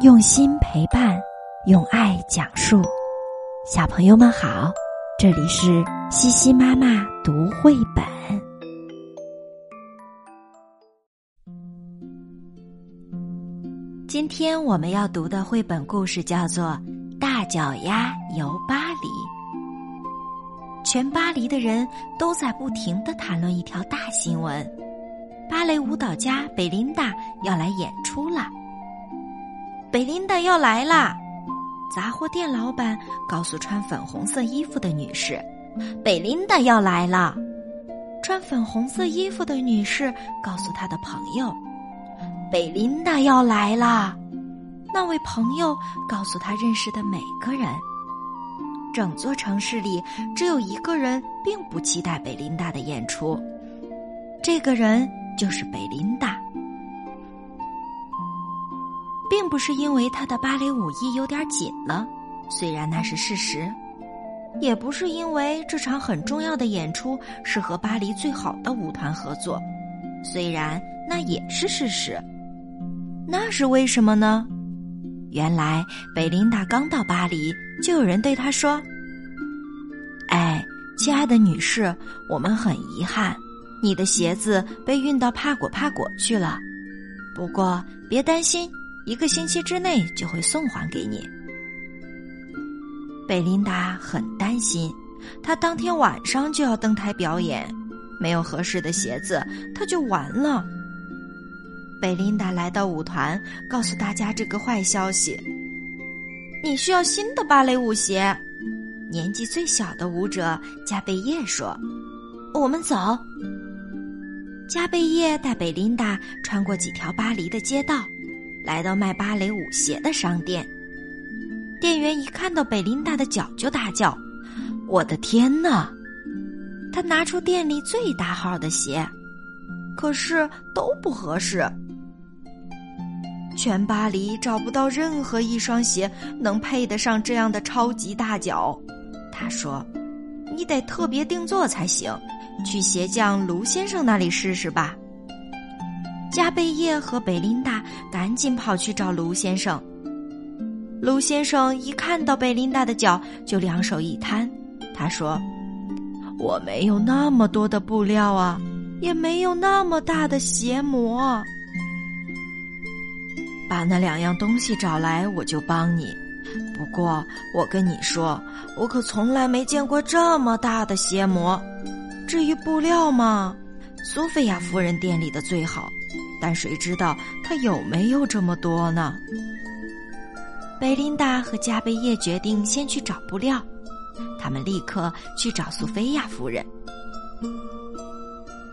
用心陪伴，用爱讲述。小朋友们好，这里是西西妈妈读绘本。今天我们要读的绘本故事叫做《大脚丫游巴黎》。全巴黎的人都在不停的谈论一条大新闻：芭蕾舞蹈家贝琳达要来演出了。贝琳达要来啦！杂货店老板告诉穿粉红色衣服的女士：“贝琳达要来了。”穿粉红色衣服的女士告诉她的朋友：“贝琳达要来啦。”那位朋友告诉他认识的每个人。整座城市里只有一个人并不期待贝琳达的演出，这个人就是贝琳达。并不是因为他的芭蕾舞衣有点紧了，虽然那是事实；也不是因为这场很重要的演出是和巴黎最好的舞团合作，虽然那也是事实。那是为什么呢？原来贝琳达刚到巴黎，就有人对她说：“哎，亲爱的女士，我们很遗憾，你的鞋子被运到帕果帕果去了。不过别担心。”一个星期之内就会送还给你。贝琳达很担心，她当天晚上就要登台表演，没有合适的鞋子，她就完了。贝琳达来到舞团，告诉大家这个坏消息：你需要新的芭蕾舞鞋。年纪最小的舞者加贝叶说：“我们走。”加贝叶带贝琳达穿过几条巴黎的街道。来到卖芭蕾舞鞋的商店，店员一看到贝琳达的脚就大叫：“我的天哪！”他拿出店里最大号的鞋，可是都不合适。全巴黎找不到任何一双鞋能配得上这样的超级大脚。他说：“你得特别定做才行，去鞋匠卢先生那里试试吧。”加贝叶和贝琳达赶紧跑去找卢先生。卢先生一看到贝琳达的脚，就两手一摊，他说：“我没有那么多的布料啊，也没有那么大的鞋模。把那两样东西找来，我就帮你。不过我跟你说，我可从来没见过这么大的鞋模。至于布料嘛，苏菲亚夫人店里的最好。”但谁知道她有没有这么多呢？贝琳达和加贝叶决定先去找布料，他们立刻去找苏菲亚夫人。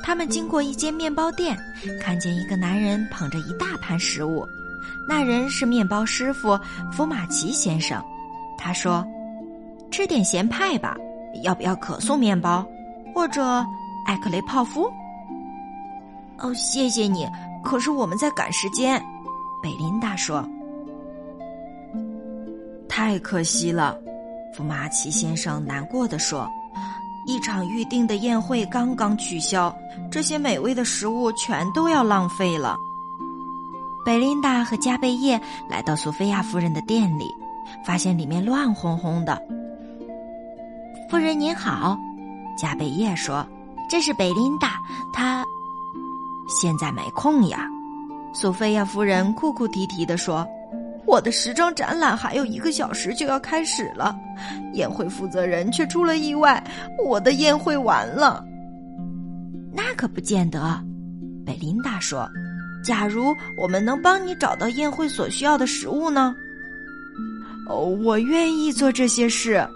他们经过一间面包店，看见一个男人捧着一大盘食物，那人是面包师傅福马奇先生。他说：“吃点咸派吧，要不要可颂面包，或者艾克雷泡芙？”哦，谢谢你。可是我们在赶时间，贝琳达说：“太可惜了。”福马奇先生难过的说：“一场预定的宴会刚刚取消，这些美味的食物全都要浪费了。”贝琳达和加贝叶来到索菲亚夫人的店里，发现里面乱哄哄的。夫人您好，加贝叶说：“这是贝琳达，她。”现在没空呀，索菲亚夫人哭哭啼啼地说：“我的时装展览还有一个小时就要开始了，宴会负责人却出了意外，我的宴会完了。”那可不见得，贝琳达说：“假如我们能帮你找到宴会所需要的食物呢？”哦，我愿意做这些事，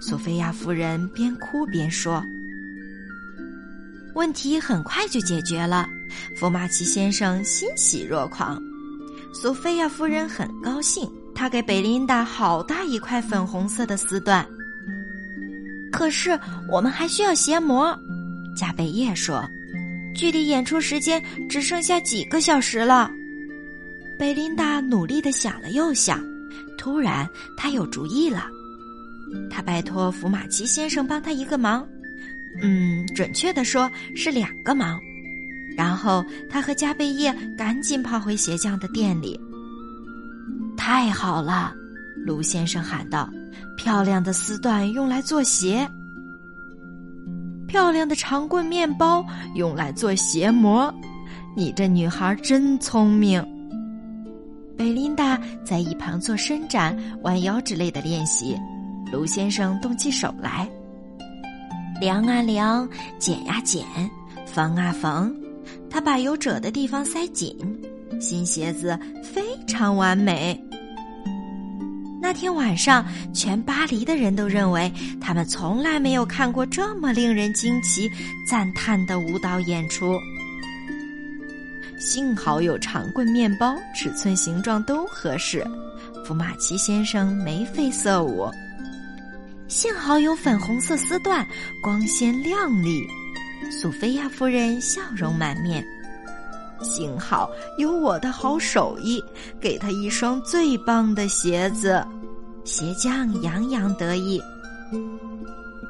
索菲亚夫人边哭边说。问题很快就解决了，福马奇先生欣喜若狂，索菲亚夫人很高兴，她给贝琳达好大一块粉红色的丝缎。可是我们还需要鞋模，加贝叶说，距离演出时间只剩下几个小时了。贝琳达努力的想了又想，突然她有主意了，她拜托福马奇先生帮她一个忙。嗯，准确的说是两个忙。然后他和加贝叶赶紧跑回鞋匠的店里。太好了！卢先生喊道：“漂亮的丝缎用来做鞋，漂亮的长棍面包用来做鞋模。你这女孩真聪明。”贝琳达在一旁做伸展、弯腰之类的练习。卢先生动起手来，量啊量，剪呀剪，缝啊缝。他把有褶的地方塞紧，新鞋子非常完美。那天晚上，全巴黎的人都认为他们从来没有看过这么令人惊奇、赞叹的舞蹈演出。幸好有长棍面包，尺寸、形状都合适。福马奇先生眉飞色舞。幸好有粉红色丝缎，光鲜亮丽。苏菲亚夫人笑容满面。幸好有我的好手艺，给她一双最棒的鞋子。鞋匠洋洋得意。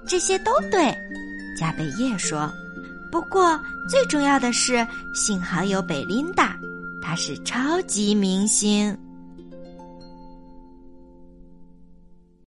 这些都对，加贝叶说。不过最重要的是，幸好有贝琳达，她是超级明星。